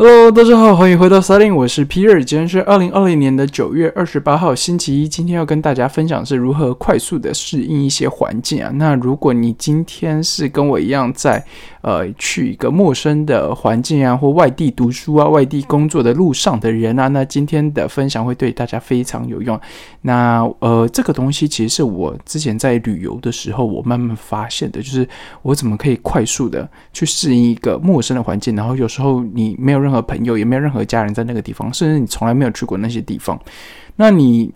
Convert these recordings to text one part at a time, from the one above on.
Hello，大家好，欢迎回到 s a l i n 我是 Peter，。今天是二零二零年的九月二十八号，星期一。今天要跟大家分享是如何快速的适应一些环境啊。那如果你今天是跟我一样在呃去一个陌生的环境啊，或外地读书啊、外地工作的路上的人啊，那今天的分享会对大家非常有用。那呃，这个东西其实是我之前在旅游的时候，我慢慢发现的，就是我怎么可以快速的去适应一个陌生的环境，然后有时候你没有任何朋友，也没有任何家人在那个地方，甚至你从来没有去过那些地方，那你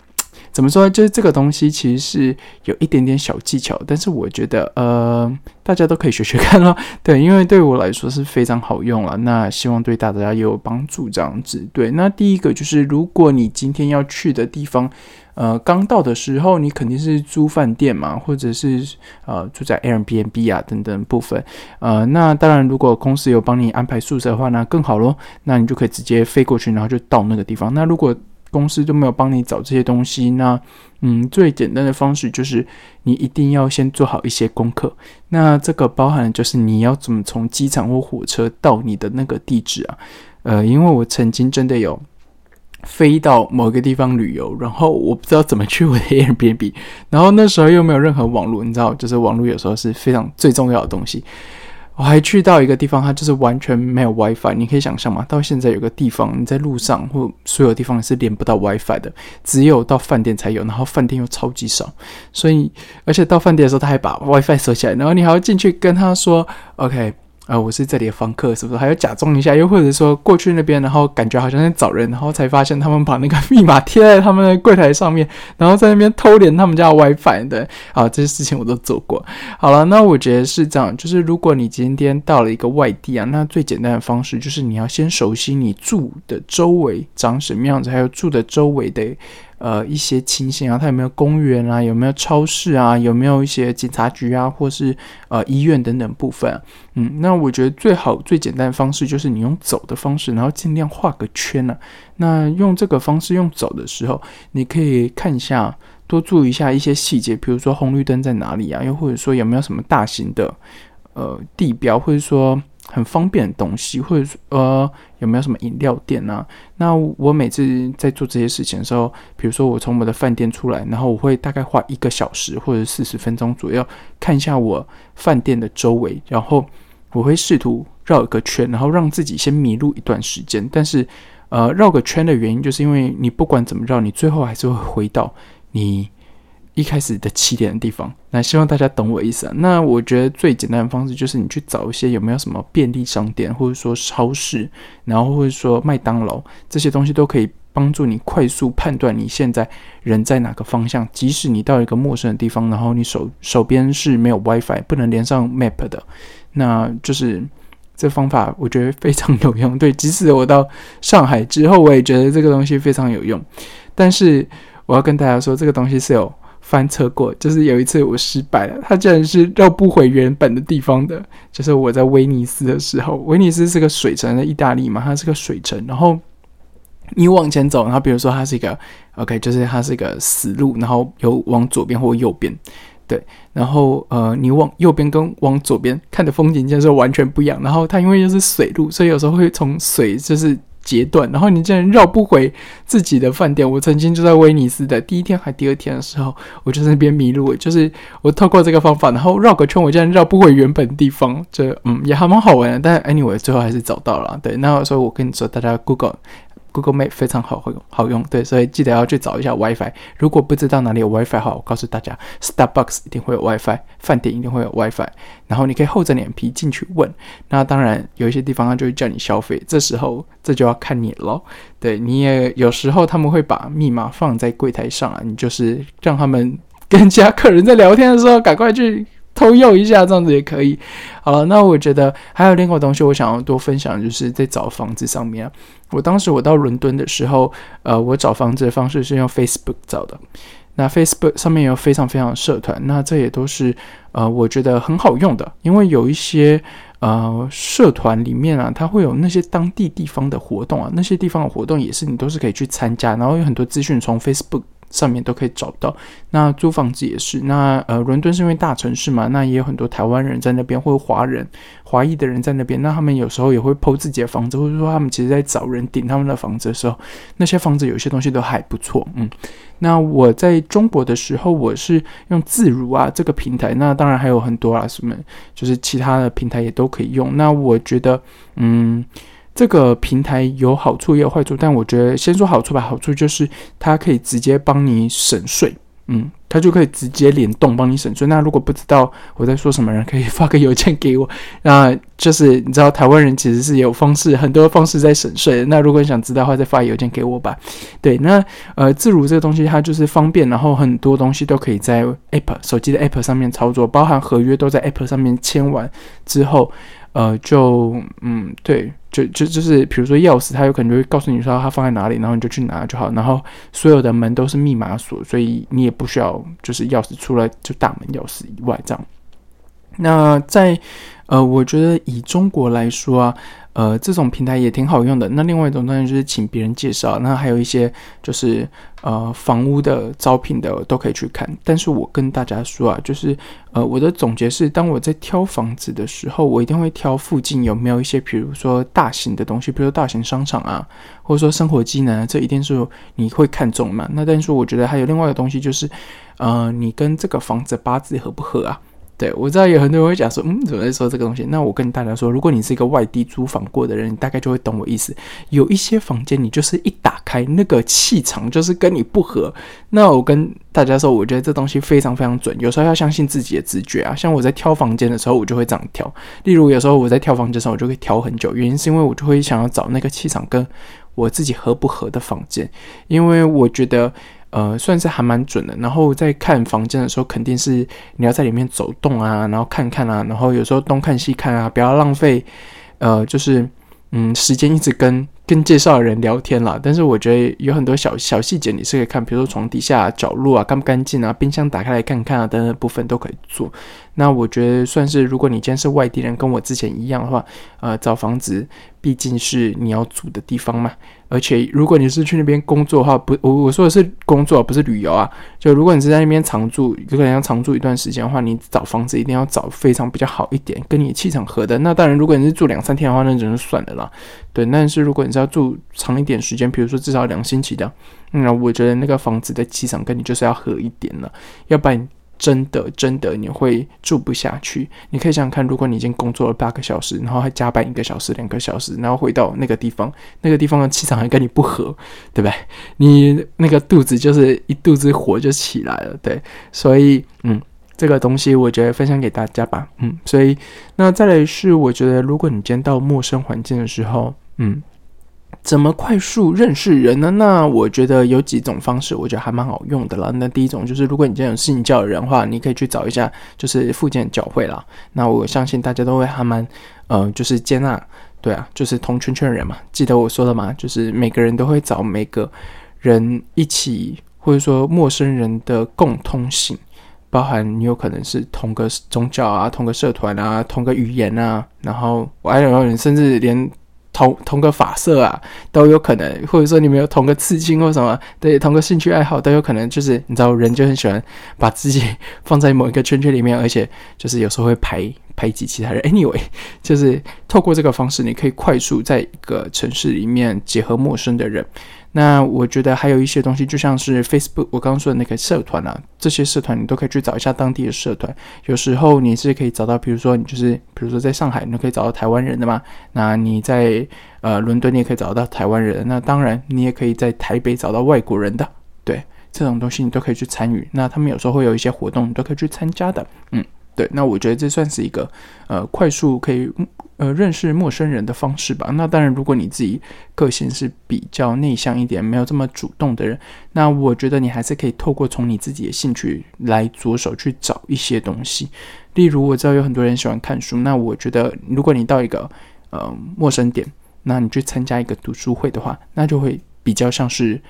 怎么说？就是这个东西其实是有一点点小技巧，但是我觉得呃，大家都可以学学看咯。对，因为对我来说是非常好用了。那希望对大家也有帮助这样子。对，那第一个就是，如果你今天要去的地方，呃，刚到的时候，你肯定是租饭店嘛，或者是呃住在 Airbnb 啊等等部分。呃，那当然，如果公司有帮你安排宿舍的话，那更好咯。那你就可以直接飞过去，然后就到那个地方。那如果公司都没有帮你找这些东西，那嗯，最简单的方式就是你一定要先做好一些功课。那这个包含就是你要怎么从机场或火车到你的那个地址啊？呃，因为我曾经真的有。飞到某个地方旅游，然后我不知道怎么去我的 Airbnb，然后那时候又没有任何网络，你知道，就是网络有时候是非常最重要的东西。我还去到一个地方，它就是完全没有 WiFi，你可以想象吗？到现在有个地方，你在路上或所有地方是连不到 WiFi 的，只有到饭店才有，然后饭店又超级少，所以而且到饭店的时候他还把 WiFi 收起来，然后你还要进去跟他说 OK。啊，我是这里的房客，是不是？还要假装一下，又或者说过去那边，然后感觉好像在找人，然后才发现他们把那个密码贴在他们的柜台上面，然后在那边偷连他们家 的 WiFi 对。啊，这些事情我都做过。好了，那我觉得是这样，就是如果你今天到了一个外地啊，那最简单的方式就是你要先熟悉你住的周围长什么样子，还有住的周围的。呃，一些情形啊，它有没有公园啊？有没有超市啊？有没有一些警察局啊，或是呃医院等等部分？嗯，那我觉得最好最简单的方式就是你用走的方式，然后尽量画个圈呢。那用这个方式用走的时候，你可以看一下，多注意一下一些细节，比如说红绿灯在哪里啊？又或者说有没有什么大型的呃地标，或者说。很方便的东西，或者呃有没有什么饮料店呢？那我每次在做这些事情的时候，比如说我从我的饭店出来，然后我会大概花一个小时或者四十分钟左右看一下我饭店的周围，然后我会试图绕一个圈，然后让自己先迷路一段时间。但是呃绕个圈的原因，就是因为你不管怎么绕，你最后还是会回到你。一开始的起点的地方，那希望大家懂我意思啊。那我觉得最简单的方式就是你去找一些有没有什么便利商店，或者说超市，然后或者说麦当劳这些东西都可以帮助你快速判断你现在人在哪个方向。即使你到一个陌生的地方，然后你手手边是没有 WiFi，不能连上 Map 的，那就是这方法我觉得非常有用。对，即使我到上海之后，我也觉得这个东西非常有用。但是我要跟大家说，这个东西是有。翻车过，就是有一次我失败了，它竟然是绕不回原本的地方的。就是我在威尼斯的时候，威尼斯是个水城，在意大利嘛，它是个水城。然后你往前走，然后比如说它是一个 OK，就是它是一个死路，然后有往左边或右边，对。然后呃，你往右边跟往左边看的风景就是完全不一样。然后它因为又是水路，所以有时候会从水就是。截断，然后你竟然绕不回自己的饭店。我曾经就在威尼斯的第一天还第二天的时候，我就在那边迷路。就是我透过这个方法，然后绕个圈，我竟然绕不回原本地方。就嗯也还蛮好玩的，但 anyway 最后还是找到了。对，那所以我跟你说，大家 Google。Google Map 非常好用好用，对，所以记得要去找一下 WiFi。如果不知道哪里有 WiFi 好，我告诉大家，Starbucks 一定会有 WiFi，饭店一定会有 WiFi。然后你可以厚着脸皮进去问。那当然有一些地方他就会叫你消费，这时候这就要看你了。对，你也有时候他们会把密码放在柜台上啊，你就是让他们跟其他客人在聊天的时候赶快去。偷用一下，这样子也可以。好了，那我觉得还有另外东西，我想要多分享，就是在找房子上面。我当时我到伦敦的时候，呃，我找房子的方式是用 Facebook 找的。那 Facebook 上面有非常非常的社团，那这也都是呃，我觉得很好用的，因为有一些呃社团里面啊，它会有那些当地地方的活动啊，那些地方的活动也是你都是可以去参加，然后有很多资讯从 Facebook。上面都可以找到。那租房子也是，那呃，伦敦是因为大城市嘛，那也有很多台湾人在那边，或者华人、华裔的人在那边。那他们有时候也会剖自己的房子，或者说他们其实在找人顶他们的房子的时候，那些房子有些东西都还不错。嗯，那我在中国的时候，我是用自如啊这个平台，那当然还有很多啊，什么就是其他的平台也都可以用。那我觉得，嗯。这个平台有好处也有坏处，但我觉得先说好处吧。好处就是它可以直接帮你省税，嗯，它就可以直接联动帮你省税。那如果不知道我在说什么，人可以发个邮件给我。那就是你知道台湾人其实是有方式，很多方式在省税。那如果你想知道的话，再发邮件给我吧。对，那呃，自如这个东西它就是方便，然后很多东西都可以在 App 手机的 App 上面操作，包含合约都在 App 上面签完之后。呃，就嗯，对，就就就是，比如说钥匙，他有可能就会告诉你说他放在哪里，然后你就去拿就好。然后所有的门都是密码锁，所以你也不需要就是钥匙，除了就大门钥匙以外这样。那在呃，我觉得以中国来说啊。呃，这种平台也挺好用的。那另外一种当然就是请别人介绍，那还有一些就是呃房屋的招聘的都可以去看。但是我跟大家说啊，就是呃我的总结是，当我在挑房子的时候，我一定会挑附近有没有一些，比如说大型的东西，比如说大型商场啊，或者说生活机能，这一定是你会看中嘛。那但是我觉得还有另外一个东西就是，呃，你跟这个房子八字合不合啊？对，我知道有很多人会讲说，嗯，怎么在说这个东西？那我跟大家说，如果你是一个外地租房过的人，你大概就会懂我意思。有一些房间，你就是一打开，那个气场就是跟你不合。那我跟大家说，我觉得这东西非常非常准，有时候要相信自己的直觉啊。像我在挑房间的时候，我就会这样挑。例如，有时候我在挑房间的时候，我就会挑很久，原因是因为我就会想要找那个气场跟我自己合不合的房间，因为我觉得。呃，算是还蛮准的。然后在看房间的时候，肯定是你要在里面走动啊，然后看看啊，然后有时候东看西看啊，不要浪费，呃，就是嗯，时间一直跟跟介绍的人聊天啦。但是我觉得有很多小小细节你是可以看，比如说床底下角落啊，干不干净啊，冰箱打开来看看啊，等等部分都可以做。那我觉得算是，如果你今天是外地人，跟我之前一样的话，呃，找房子毕竟是你要住的地方嘛。而且如果你是去那边工作的话，不，我我说的是工作，不是旅游啊。就如果你是在那边常住，有可能要常住一段时间的话，你找房子一定要找非常比较好一点，跟你气场合的。那当然，如果你是住两三天的话，那只能算了啦。对，但是如果你是要住长一点时间，比如说至少两星期的，那我觉得那个房子的气场跟你就是要合一点了，要不然。真的，真的你会住不下去。你可以想想看，如果你已经工作了八个小时，然后还加班一个小时、两个小时，然后回到那个地方，那个地方的气场还跟你不合，对不对？你那个肚子就是一肚子火就起来了，对。所以，嗯，这个东西我觉得分享给大家吧，嗯。所以，那再来是，我觉得如果你今天到陌生环境的时候，嗯。怎么快速认识人呢？那我觉得有几种方式，我觉得还蛮好用的了。那第一种就是，如果你今天有信教的人的话，你可以去找一下，就是附近教会啦。那我相信大家都会还蛮，呃，就是接纳，对啊，就是同圈圈人嘛。记得我说的嘛，就是每个人都会找每个人一起，或者说陌生人的共通性，包含你有可能是同个宗教啊、同个社团啊、同个语言啊，然后我还有人甚至连。同同个发色啊，都有可能，或者说你们有同个刺青或什么，对，同个兴趣爱好都有可能。就是你知道，人就很喜欢把自己放在某一个圈圈里面，而且就是有时候会排 排挤其他人。Anyway，就是透过这个方式，你可以快速在一个城市里面结合陌生的人。那我觉得还有一些东西，就像是 Facebook，我刚刚说的那个社团啊，这些社团你都可以去找一下当地的社团。有时候你是可以找到，比如说你就是，比如说在上海，你可以找到台湾人的嘛。那你在呃伦敦，你也可以找到台湾人。那当然，你也可以在台北找到外国人的。对，这种东西你都可以去参与。那他们有时候会有一些活动，你都可以去参加的。嗯。对，那我觉得这算是一个呃快速可以呃认识陌生人的方式吧。那当然，如果你自己个性是比较内向一点，没有这么主动的人，那我觉得你还是可以透过从你自己的兴趣来着手去找一些东西。例如，我知道有很多人喜欢看书，那我觉得如果你到一个呃陌生点，那你去参加一个读书会的话，那就会比较像是。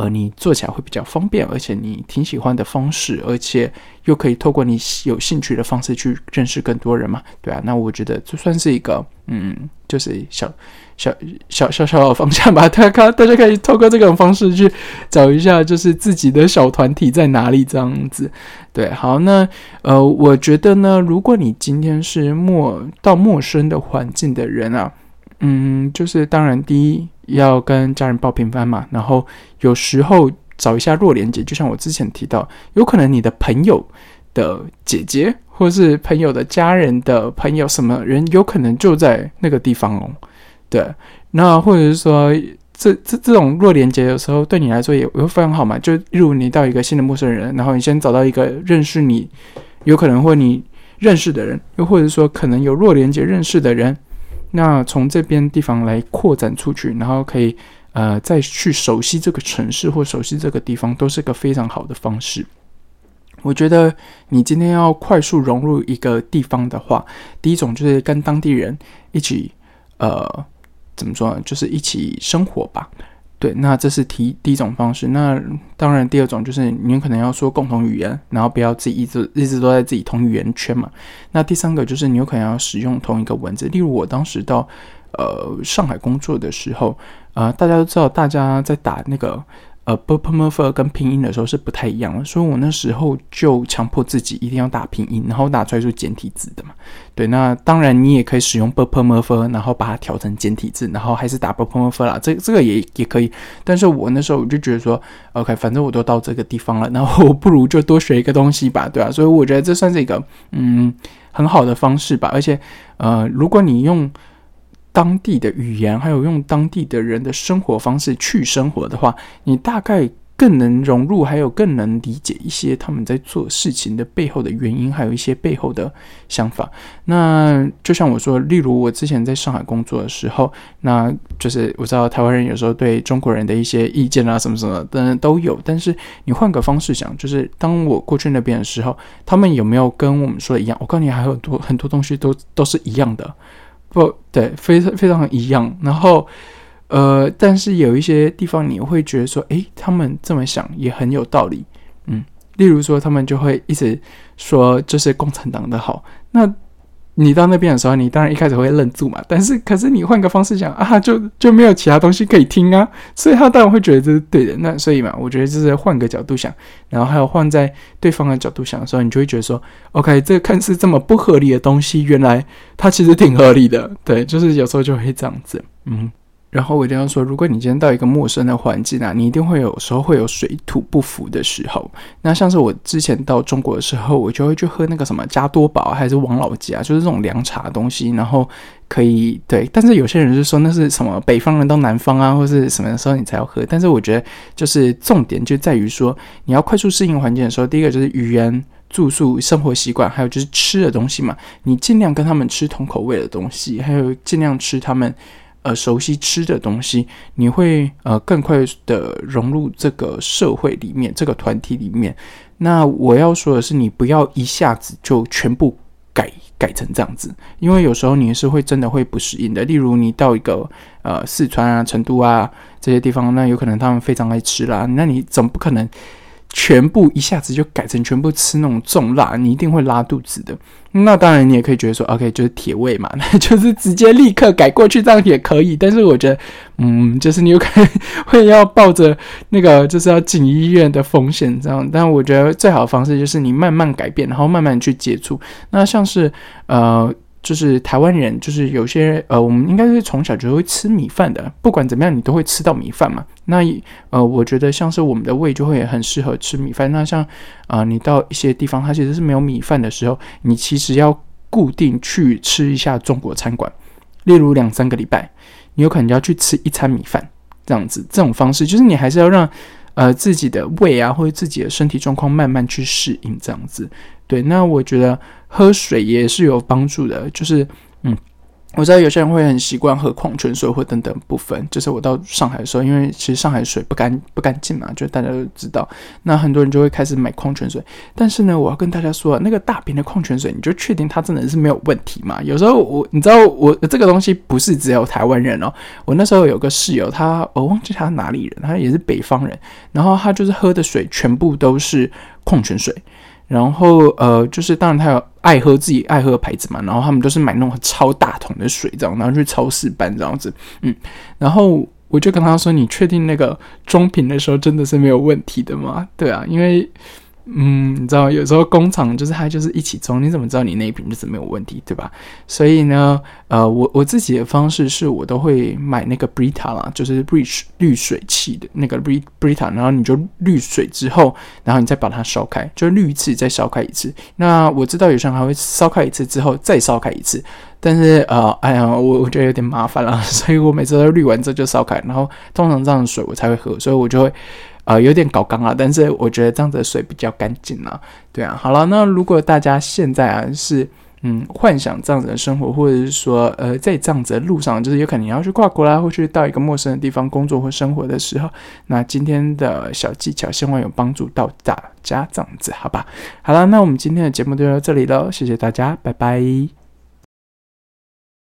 呃，你做起来会比较方便，而且你挺喜欢的方式，而且又可以透过你有兴趣的方式去认识更多人嘛？对啊，那我觉得这算是一个嗯就是小小小小小的方向吧。大家大家可以透过这种方式去找一下，就是自己的小团体在哪里这样子。对，好，那呃，我觉得呢，如果你今天是陌到陌生的环境的人啊，嗯，就是当然第一要跟家人报平安嘛，然后有时候找一下弱连接，就像我之前提到，有可能你的朋友的姐姐。或是朋友的家人的朋友，什么人有可能就在那个地方哦？对，那或者是说，这这这种弱连接，有时候对你来说也会非常好嘛。就例如你到一个新的陌生人，然后你先找到一个认识你，有可能或你认识的人，又或者说可能有弱连接认识的人，那从这边地方来扩展出去，然后可以呃再去熟悉这个城市或熟悉这个地方，都是个非常好的方式。我觉得你今天要快速融入一个地方的话，第一种就是跟当地人一起，呃，怎么说呢？就是一起生活吧。对，那这是提第一种方式。那当然，第二种就是你可能要说共同语言，然后不要自己一直一直都在自己同语言圈嘛。那第三个就是你有可能要使用同一个文字。例如我当时到呃上海工作的时候，呃，大家都知道，大家在打那个。呃 b p m f 跟拼音的时候是不太一样的，所以我那时候就强迫自己一定要打拼音，然后打出来是简体字的嘛。对，那当然你也可以使用 b p m f 然后把它调成简体字，然后还是打 b p m f 啦，这这个也也可以。但是我那时候我就觉得说，OK，反正我都到这个地方了，然后我不如就多学一个东西吧，对啊，所以我觉得这算是一个嗯很好的方式吧。而且呃，如果你用当地的语言，还有用当地的人的生活方式去生活的话，你大概更能融入，还有更能理解一些他们在做事情的背后的原因，还有一些背后的想法。那就像我说，例如我之前在上海工作的时候，那就是我知道台湾人有时候对中国人的一些意见啊，什么什么的都有。但是你换个方式想，就是当我过去那边的时候，他们有没有跟我们说的一样？我告诉你，还有很多很多东西都都是一样的。不对，非常非常一样。然后，呃，但是有一些地方你会觉得说，诶，他们这么想也很有道理。嗯，例如说，他们就会一直说这是共产党的好。那你到那边的时候，你当然一开始会愣住嘛。但是，可是你换个方式讲啊，就就没有其他东西可以听啊。所以他当然会觉得这是对的。那所以嘛，我觉得就是换个角度想，然后还有换在对方的角度想的时候，你就会觉得说，OK，这个看似这么不合理的东西，原来它其实挺合理的。对，就是有时候就会这样子，嗯。然后我一定要说，如果你今天到一个陌生的环境啊，你一定会有时候会有水土不服的时候。那像是我之前到中国的时候，我就会去喝那个什么加多宝还是王老吉啊，就是这种凉茶的东西。然后可以对，但是有些人就说那是什么北方人到南方啊，或是什么的时候你才要喝。但是我觉得就是重点就在于说，你要快速适应环境的时候，第一个就是语言、住宿、生活习惯，还有就是吃的东西嘛，你尽量跟他们吃同口味的东西，还有尽量吃他们。呃，熟悉吃的东西，你会呃更快的融入这个社会里面，这个团体里面。那我要说的是，你不要一下子就全部改改成这样子，因为有时候你是会真的会不适应的。例如，你到一个呃四川啊、成都啊这些地方，那有可能他们非常爱吃啦，那你总不可能。全部一下子就改成全部吃那种重辣，你一定会拉肚子的。那当然，你也可以觉得说，OK，就是铁胃嘛，那就是直接立刻改过去，这样也可以。但是我觉得，嗯，就是你有可能会要抱着那个就是要进医院的风险这样。但我觉得最好的方式就是你慢慢改变，然后慢慢去接触。那像是呃。就是台湾人，就是有些呃，我们应该是从小就会吃米饭的，不管怎么样，你都会吃到米饭嘛。那呃，我觉得像是我们的胃就会很适合吃米饭。那像啊，你到一些地方，它其实是没有米饭的时候，你其实要固定去吃一下中国餐馆，例如两三个礼拜，你有可能要去吃一餐米饭这样子。这种方式就是你还是要让呃自己的胃啊或者自己的身体状况慢慢去适应这样子。对，那我觉得喝水也是有帮助的，就是，嗯。我知道有些人会很习惯喝矿泉水或等等部分，就是我到上海的时候，因为其实上海水不干不干净嘛，就大家都知道，那很多人就会开始买矿泉水。但是呢，我要跟大家说，那个大瓶的矿泉水，你就确定它真的是没有问题吗？有时候我你知道我这个东西不是只有台湾人哦，我那时候有个室友，他我忘记他哪里人，他也是北方人，然后他就是喝的水全部都是矿泉水。然后呃，就是当然他有爱喝自己爱喝的牌子嘛，然后他们都是买那种超大桶的水这样，然后去超市搬这样子，嗯，然后我就跟他说：“你确定那个装瓶的时候真的是没有问题的吗？”对啊，因为。嗯，你知道有时候工厂就是它就是一起装，你怎么知道你那一瓶就是没有问题，对吧？所以呢，呃，我我自己的方式是我都会买那个 Brita 啦，就是滤滤水器的那个 Brita，然后你就滤水之后，然后你再把它烧开，就滤一次再烧开一次。那我知道有些人还会烧开一次之后再烧开一次，但是呃，哎呀，我我觉得有点麻烦了，所以我每次都滤完之后就烧开，然后通常这样的水我才会喝，所以我就会。呃，有点搞刚啊，但是我觉得这样子的水比较干净啊。对啊，好了，那如果大家现在啊是嗯幻想这样子的生活，或者是说呃在这样子的路上，就是有可能你要去跨国啦，或去到一个陌生的地方工作或生活的时候，那今天的小技巧希望有帮助到大家，这样子好吧？好了，那我们今天的节目就到这里了，谢谢大家，拜拜。